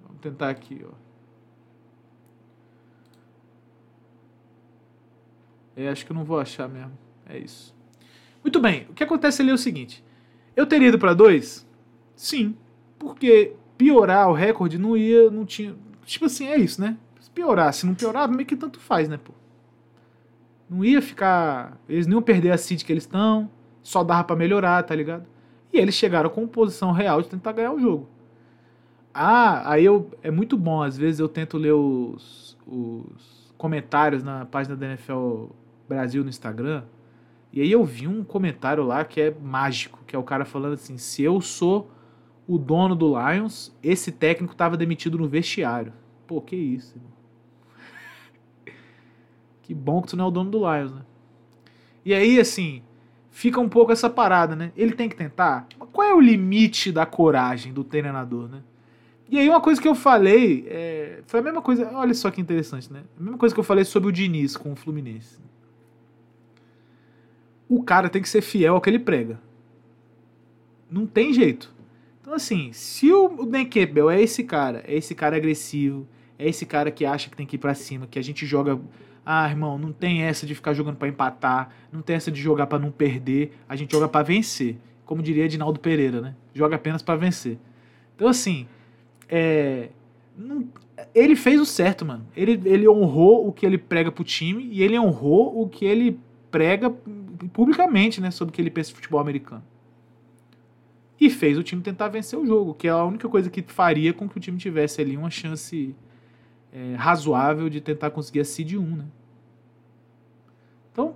Vamos tentar aqui, ó. Acho que eu não vou achar mesmo. É isso. Muito bem. O que acontece ali é o seguinte. Eu teria ido pra dois? Sim. Porque piorar o recorde não ia, não tinha. Tipo assim, é isso, né? Se piorar, se não piorar, meio que tanto faz, né, pô? Não ia ficar. Eles não iam perder a seed que eles estão. Só dava pra melhorar, tá ligado? E eles chegaram com posição real de tentar ganhar o jogo. Ah, aí eu. É muito bom, às vezes eu tento ler os, os comentários na página da NFL Brasil no Instagram. E aí eu vi um comentário lá que é mágico, que é o cara falando assim: se eu sou o dono do Lions, esse técnico tava demitido no vestiário. Pô, que isso, irmão. Que bom que tu não é o dono do Lions, né? E aí, assim, fica um pouco essa parada, né? Ele tem que tentar. Qual é o limite da coragem do treinador, né? E aí, uma coisa que eu falei é, foi a mesma coisa. Olha só que interessante, né? A mesma coisa que eu falei sobre o Diniz com o Fluminense. O cara tem que ser fiel ao que ele prega. Não tem jeito. Então, assim, se o Dan Campbell é esse cara, é esse cara agressivo, é esse cara que acha que tem que ir pra cima, que a gente joga. Ah, irmão, não tem essa de ficar jogando pra empatar, não tem essa de jogar pra não perder, a gente joga pra vencer. Como diria Edinaldo Pereira, né? Joga apenas pra vencer. Então, assim, é, não- ele fez o certo, mano. Ele, ele honrou o que ele prega pro time e ele honrou o que ele prega publicamente, né? Sobre o que ele pensa de futebol americano. E fez o time tentar vencer o jogo, que é a única coisa que faria com que o time tivesse ali uma chance é, razoável de tentar conseguir a seed 1, né? Então,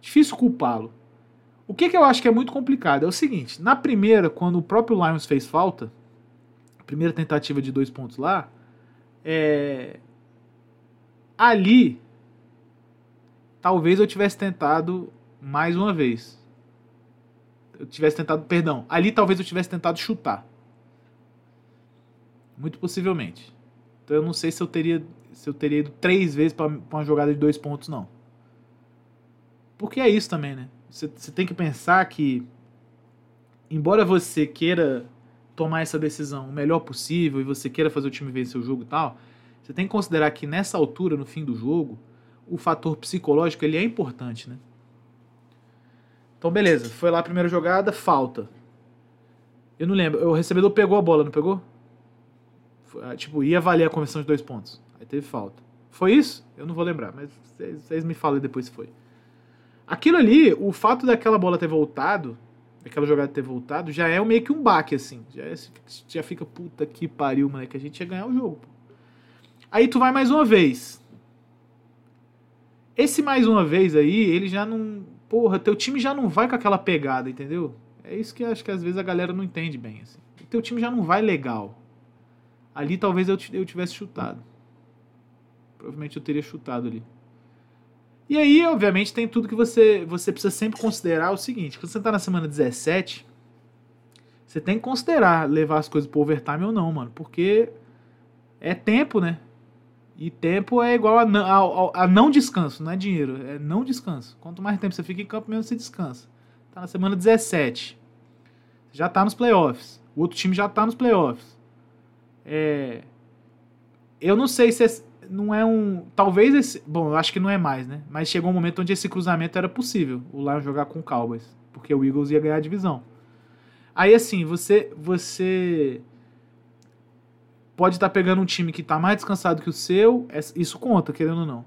difícil culpá-lo. O que, que eu acho que é muito complicado é o seguinte: na primeira, quando o próprio Lions fez falta, primeira tentativa de dois pontos lá, é, ali talvez eu tivesse tentado mais uma vez. Eu tivesse tentado, perdão, ali talvez eu tivesse tentado chutar. Muito possivelmente. Então eu não sei se eu teria, se eu teria ido três vezes para uma jogada de dois pontos, não. Porque é isso também, né? Você, tem que pensar que, embora você queira tomar essa decisão o melhor possível e você queira fazer o time vencer o jogo e tal, você tem que considerar que nessa altura, no fim do jogo, o fator psicológico ele é importante, né? Então, beleza, foi lá a primeira jogada, falta. Eu não lembro, o recebedor pegou a bola, não pegou? Foi, ah, tipo, ia valer a conversão de dois pontos. Aí teve falta. Foi isso? Eu não vou lembrar, mas vocês- me falem depois se foi. Aquilo ali, o fato daquela bola ter voltado, daquela jogada ter voltado, já é meio que um baque, assim. Já, é- já fica, puta que pariu, moleque, a gente ia ganhar o jogo. pô. Aí tu vai mais uma vez. Esse mais uma vez aí, ele já não. Porra, teu time já não vai com aquela pegada, entendeu? É isso que acho que às vezes a galera não entende bem. Assim. Teu time já não vai legal. Ali talvez eu, eu tivesse chutado. Provavelmente eu teria chutado ali. E aí, obviamente, tem tudo que você, você precisa sempre considerar o seguinte: quando você tá na semana 17, você tem que considerar levar as coisas pro overtime ou não, mano. Porque é tempo, né? E tempo é igual a não, ao- a não descanso, não é dinheiro, é não descanso. Quanto mais tempo você fica em campo, menos você descansa. Tá na semana 17. Já tá nos playoffs. O outro time já tá nos playoffs. É, eu não sei se não é um. Talvez esse. Bom, eu acho que não é mais, né? Mas chegou um momento onde esse cruzamento era possível. O Lions jogar com o Cowboys. Porque o Eagles ia ganhar a divisão. Aí assim, você. Você pode estar pegando um time que está mais descansado que o seu, es- isso conta, querendo ou não.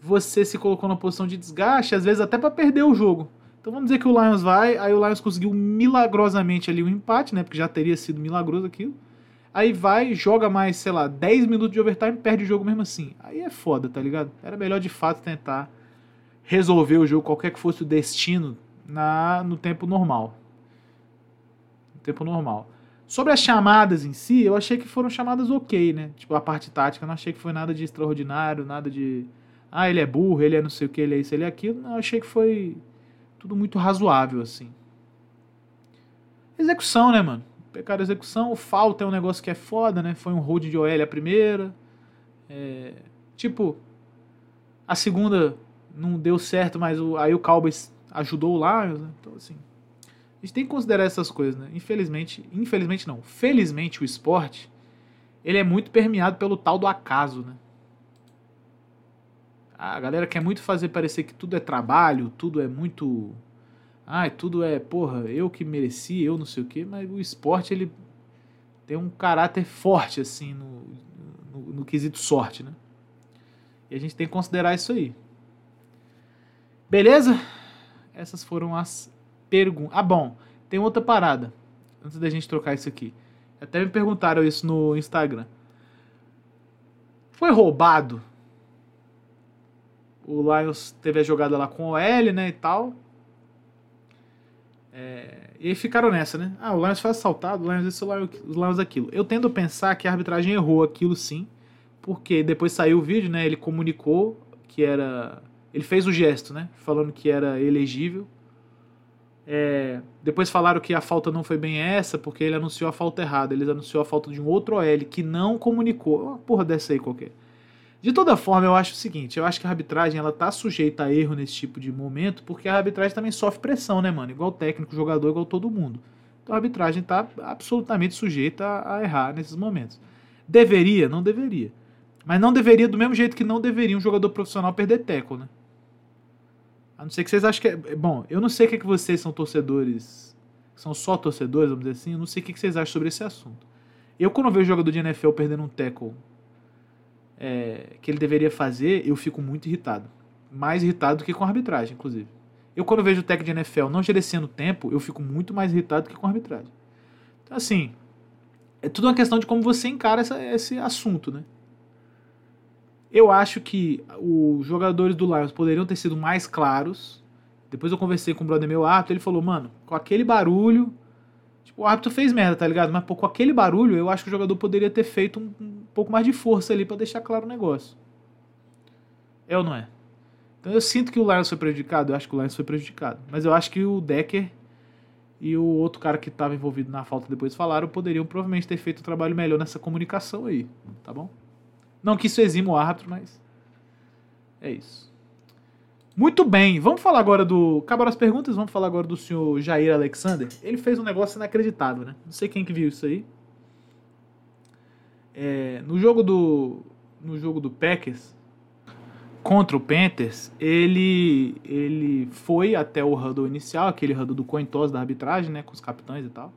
Você se colocou na posição de desgaste, às vezes até para perder o jogo. Então vamos dizer que o Lions vai, aí o Lions conseguiu milagrosamente ali o empate, né? Porque já teria sido milagroso aquilo. Aí vai, joga mais, sei lá, 10 minutos de overtime, perde o jogo mesmo assim. Aí é foda, tá ligado? Era melhor de fato tentar resolver o jogo, qualquer que fosse o destino, na, no tempo normal. No tempo normal. Sobre as chamadas em si, eu achei que foram chamadas ok, né? Tipo, a parte tática, eu não achei que foi nada de extraordinário, nada de. Ah, ele é burro, ele é não sei o que, ele é isso, ele é aquilo. Não, eu achei que foi tudo muito razoável, assim. Execução, né, mano? Pecaram execução, o falta é um negócio que é foda, né? Foi um hold de OL a primeira. É, tipo, a segunda não deu certo, mas o, aí o Cowboys ajudou Lions, né? Então, assim, gente tem que considerar essas coisas, né? Infelizmente, infelizmente não, felizmente o esporte, ele é muito permeado pelo tal do acaso, né? A galera quer muito fazer parecer que tudo é trabalho, tudo é muito... Ai, tudo é, porra, eu que mereci, eu não sei o quê, mas o esporte, ele tem um caráter forte, assim, no, no, no quesito sorte, né? E a gente tem que considerar isso aí. Beleza? Essas foram as perguntas. Ah, bom, tem outra parada. Antes da gente trocar isso aqui. Até me perguntaram isso no Instagram. Foi roubado? O Lions teve a jogada lá com o L, né, e tal. É, e aí ficaram nessa, né? Ah, o Lions foi assaltado, o Lions isso, o Lions aquilo. Eu tendo a pensar que a arbitragem errou aquilo sim, porque depois saiu o vídeo, né? Ele comunicou que era. Ele fez o gesto, né? Falando que era elegível. É, depois falaram que a falta não foi bem essa, porque ele anunciou a falta errada. Ele anunciou a falta de um outro OL que não comunicou. Uma porra dessa aí qualquer. De toda forma, eu acho o seguinte: eu acho que a arbitragem ela tá sujeita a erro nesse tipo de momento, porque a arbitragem também sofre pressão, né, mano? Igual técnico, jogador, igual todo mundo. Então a arbitragem tá absolutamente sujeita a, a errar nesses momentos. Deveria? Não deveria. Mas não deveria do mesmo jeito que não deveria um jogador profissional perder teco, né? A não ser que vocês achem que é. Bom, eu não sei o que, é que vocês são torcedores. São só torcedores, vamos dizer assim. Eu não sei o que, é vocês acham sobre esse assunto. Eu, quando vejo jogador de NFL perdendo um tackle é, que ele deveria fazer, eu fico muito irritado. Mais irritado do que com a arbitragem, inclusive. Eu, quando vejo o técnico de NFL não gerenciando tempo, eu fico muito mais irritado do que com a arbitragem. Então, assim, é tudo uma questão de como você encara essa, esse assunto, né? Eu acho que os jogadores do Lions poderiam ter sido mais claros. Depois eu conversei com o brother meu árbitro, ele falou, mano, com aquele barulho. Tipo, o árbitro fez merda, tá ligado? Mas pô, com aquele barulho, eu acho que o jogador poderia ter feito um, um pouco mais de força ali para deixar claro o negócio. É ou não é? Então eu sinto que o Lions foi prejudicado, eu acho que o Lions foi prejudicado. Mas eu acho que o Decker e o outro cara que estava envolvido na falta depois falaram poderiam provavelmente ter feito um trabalho melhor nessa comunicação aí, tá bom? Não que isso exima o árbitro, mas. É isso. Muito bem, vamos falar agora do. Acabaram as perguntas, vamos falar agora do senhor Jair Alexander. Ele fez um negócio inacreditável, né? Não sei quem que viu isso aí. É, no jogo do. No jogo do Packers contra o Panthers, ele ele foi até o huddle inicial, aquele huddle do coin toss da arbitragem, né, com os capitães e tal.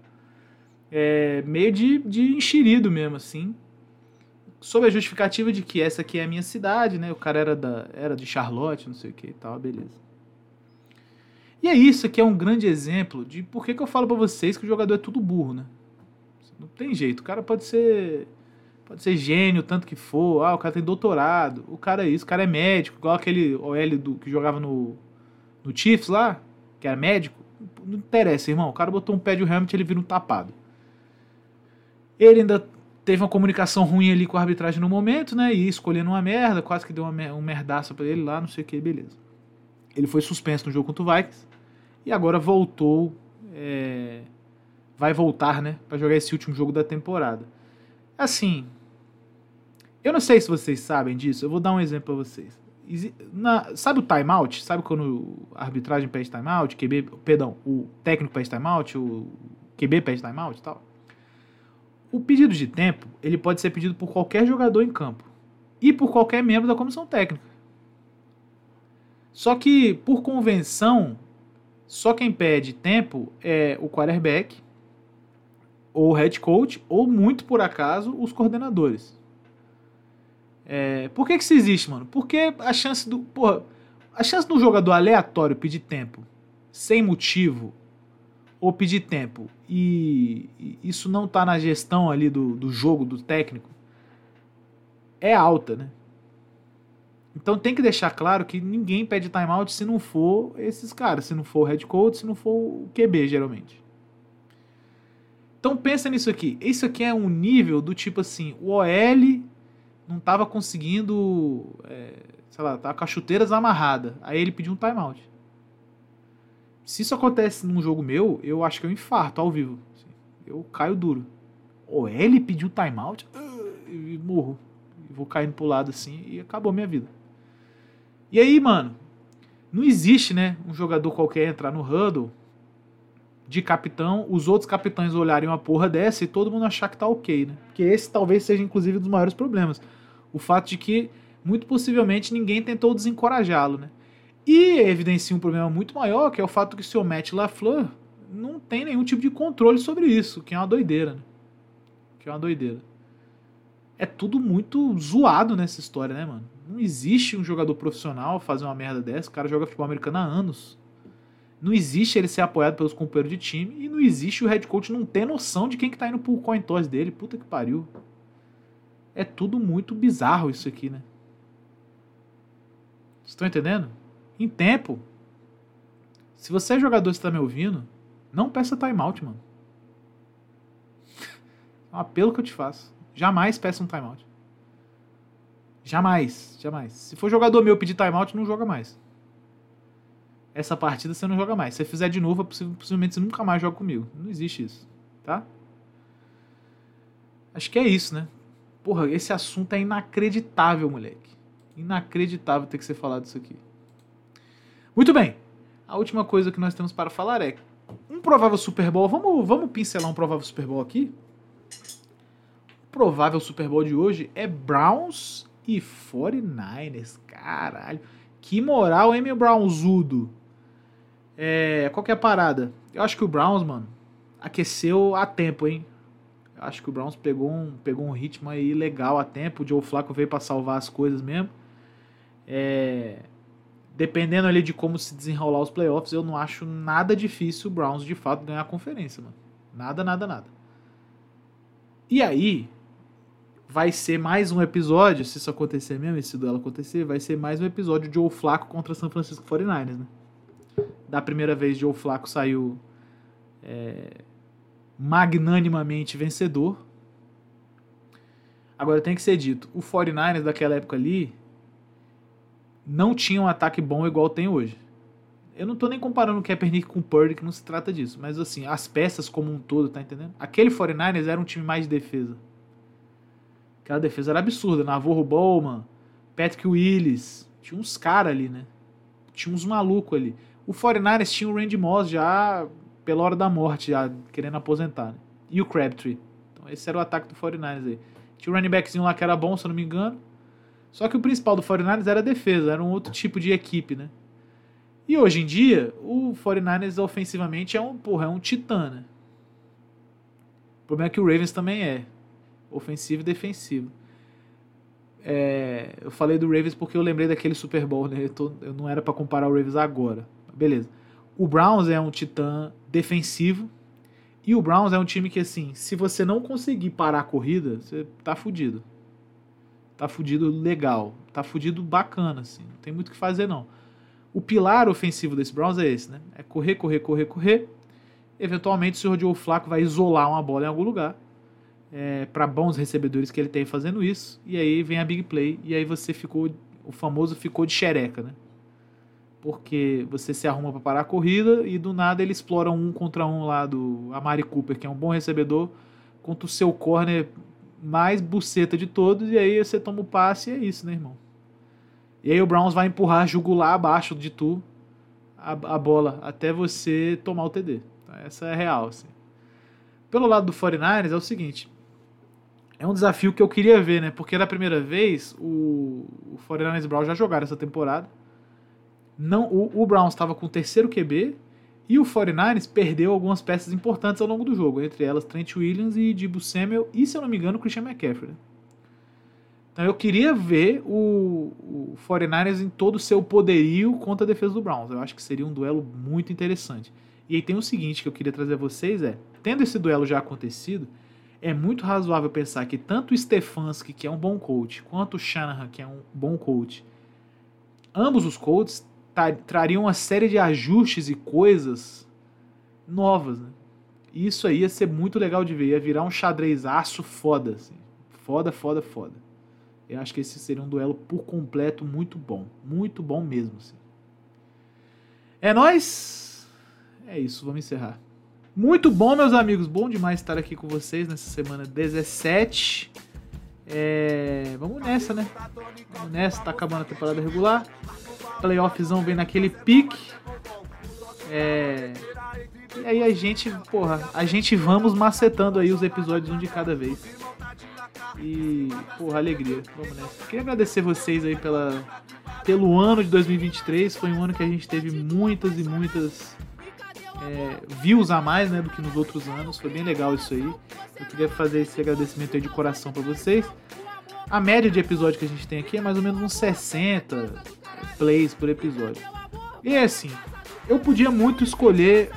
É, meio de, de enxerido mesmo, assim sob a justificativa de que essa aqui é a minha cidade, né? O cara era, da, era de Charlotte, não sei o que e tal, beleza. E é isso aqui é um grande exemplo de por que, que eu falo para vocês que o jogador é tudo burro, né? Não tem jeito, o cara pode ser pode ser gênio, tanto que for, ah, o cara tem doutorado, o cara é isso, o cara é médico, igual aquele OL do, que jogava no, no Chiefs lá, que era médico. Não interessa, irmão, o cara botou um pé de helmet ele vira um tapado. Ele ainda teve uma comunicação ruim ali com a arbitragem no momento, né? E escolhendo uma merda, quase que deu uma, um merdaça pra ele lá, não sei o que, beleza. Ele foi suspenso no jogo contra o Vikings e agora voltou. É, vai voltar, né? Pra jogar esse último jogo da temporada. Assim, eu não sei se vocês sabem disso, eu vou dar um exemplo pra vocês. Na, sabe o timeout? Sabe quando a arbitragem pede timeout, QB, perdão, o técnico pede timeout, o QB pede timeout e tal? O pedido de tempo ele pode ser pedido por qualquer jogador em campo e por qualquer membro da comissão técnica. Só que, por convenção, só quem pede tempo é o quarterback, ou o head coach, ou muito por acaso, os coordenadores. É, por que, que isso existe, mano? Porque a chance do. Porra, a chance do jogador aleatório pedir tempo sem motivo ou pedir tempo e isso não está na gestão ali do, do jogo, do técnico, é alta, né? Então tem que deixar claro que ninguém pede timeout se não for esses caras, se não for o head coach, se não for o QB, geralmente. Então pensa nisso aqui. Isso aqui é um nível do tipo assim, o OL não tava conseguindo, é, sei lá, tá com as chuteiras amarrada. Aí ele pediu um timeout. Se isso acontece num jogo meu, eu acho que eu infarto ao vivo. Eu caio duro. O OL pediu timeout ah, e morro. Vou caindo pro lado assim e acabou minha vida. E aí, mano, não existe, né, um jogador qualquer entrar no huddle de capitão, os outros capitães olharem uma porra dessa e todo mundo achar que tá ok, né? Porque esse talvez seja, inclusive, um dos maiores problemas. O fato de que, muito possivelmente, ninguém tentou desencorajá-lo, né? E evidencia um problema muito maior, que é o fato que o seu Matt LaFleur não tem nenhum tipo de controle sobre isso, que é uma doideira, né? Que é uma doideira. É tudo muito zoado nessa história, né, mano? Não existe um jogador profissional fazer uma merda dessa. O cara joga futebol americano há anos. Não existe ele ser apoiado pelos companheiros de time e não existe o head coach não ter noção de quem que tá indo pro coin toss dele. Puta que pariu. É tudo muito bizarro isso aqui, né? Vocês estão entendendo? Em tempo, se você é jogador e está me ouvindo, não peça timeout, mano. É um apelo que eu te faço. Jamais peça um timeout. Jamais, jamais. Se for jogador meu pedir timeout, não joga mais essa partida você não joga mais. Se você fizer de novo, possivelmente você nunca mais joga comigo. Não existe isso, tá? Acho que é isso, né? Porra, esse assunto é inacreditável, moleque. Inacreditável ter que ser falado isso aqui. Muito bem. A última coisa que nós temos para falar é um provável Super Bowl. Vamos, vamos pincelar um provável Super Bowl aqui? O provável Super Bowl de hoje é Browns e 49ers. Caralho. Que moral, hein, meu Brownzudo? É, qual que é a parada? Eu acho que o Browns, mano, aqueceu a tempo, hein? Eu acho que o Browns pegou um, pegou um ritmo aí legal a tempo. O Joe Flacco veio para salvar as coisas mesmo. É, dependendo ali de como se desenrolar os playoffs, eu não acho nada difícil o Browns de fato ganhar a conferência, mano. Nada, nada, nada. E aí, vai ser mais um episódio, se isso acontecer mesmo, esse duelo acontecer, vai ser mais um episódio de Joe Flacco contra São Francisco 49ers, né? da primeira vez Joe Flacco saiu é, magnanimamente vencedor. Agora tem que ser dito, o 49ers daquela época ali não tinha um ataque bom igual tem hoje. Eu não tô nem comparando o Kaepernick com o Purdy, que não se trata disso, mas assim, as peças como um todo, tá entendendo? Aquele 49ers era um time mais de defesa. Aquela defesa era absurda, Navarro Bowman, Patrick Willis, tinha uns caras ali, né? Tinha uns malucos ali. O 49ers tinha o Randy Moss já pela hora da morte, já querendo aposentar. Né? E o Crabtree. Então esse era o ataque do 49ers aí. Tinha o running backzinho lá que era bom, se eu não me engano. Só que o principal do 49ers era a defesa, era um outro tipo de equipe, né? E hoje em dia, o 49ers ofensivamente é um, porra, é um titã, né? O problema é que o Ravens também é. Ofensivo e defensivo. É, eu falei do Ravens porque eu lembrei daquele Super Bowl, né? Eu, tô, eu não era para comparar o Ravens agora. Beleza. O Browns é um titã defensivo. E o Browns é um time que, assim, se você não conseguir parar a corrida, você tá fudido. Tá fudido legal. Tá fudido bacana, assim. Não tem muito o que fazer, não. O pilar ofensivo desse Browns é esse, né? É correr, correr, correr, correr. Eventualmente, o senhor Joe Flaco vai isolar uma bola em algum lugar. É, para bons recebedores que ele tem fazendo isso. E aí vem a big play. E aí você ficou. O famoso ficou de xereca, né? porque você se arruma para parar a corrida e do nada ele explora um contra um lá do Amari Cooper, que é um bom recebedor, contra o seu corner mais buceta de todos, e aí você toma o passe e é isso, né, irmão? E aí o Browns vai empurrar jugular abaixo de tu a, a bola até você tomar o TD. Tá? Essa é a real, assim. Pelo lado do 49ers é o seguinte, é um desafio que eu queria ver, né? Porque da primeira vez o, o 49ers Browns já jogaram essa temporada, não o, o Browns estava com o terceiro QB e o 49ers perdeu algumas peças importantes ao longo do jogo, entre elas Trent Williams e Dibu Samuel e, se eu não me engano, Christian McCaffrey. Então eu queria ver o, o 49ers em todo o seu poderio contra a defesa do Browns. Eu acho que seria um duelo muito interessante. E aí tem o seguinte que eu queria trazer a vocês é, tendo esse duelo já acontecido, é muito razoável pensar que tanto o Stefanski, que é um bom coach, quanto o Shanahan, que é um bom coach, ambos os coaches trariam uma série de ajustes e coisas novas. Né? Isso aí ia ser muito legal de ver. Ia virar um xadrezaço foda, assim. Foda, foda, foda. Eu acho que esse seria um duelo por completo muito bom. Muito bom mesmo, assim. É nóis! É isso, vamos encerrar. Muito bom, meus amigos. Bom demais estar aqui com vocês nessa semana 17. É... Vamos nessa, né? Vamos nessa, tá acabando a temporada regular. Playoffzão vem naquele pique. É... E aí a gente, porra, a gente vamos macetando aí os episódios um de cada vez. E, porra, alegria. Vamos nessa. Queria agradecer vocês aí pela, pelo ano de 2023. Foi um ano que a gente teve muitas e muitas é, views a mais né, do que nos outros anos. Foi bem legal isso aí. Eu queria fazer esse agradecimento aí de coração para vocês. A média de episódio que a gente tem aqui é mais ou menos uns 60 plays por episódio. E é assim, eu podia muito escolher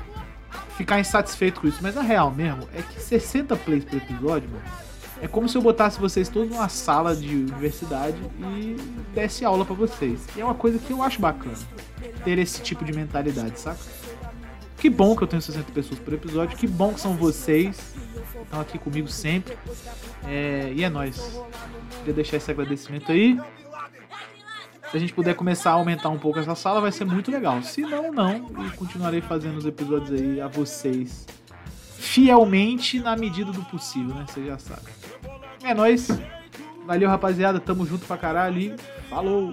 ficar insatisfeito com isso, mas a real mesmo é que 60 plays por episódio, mano, é como se eu botasse vocês todos numa sala de universidade e desse aula para vocês. E é uma coisa que eu acho bacana, ter esse tipo de mentalidade, saca? Que bom que eu tenho 60 pessoas por episódio, que bom que são vocês, estão aqui comigo sempre. É, e é nóis. Queria deixar esse agradecimento aí. Se a gente puder começar a aumentar um pouco essa sala, vai ser muito legal. Se não, não. E continuarei fazendo os episódios aí a vocês fielmente na medida do possível, né? Você já sabe. É nóis. Valeu, rapaziada. Tamo junto pra caralho falou!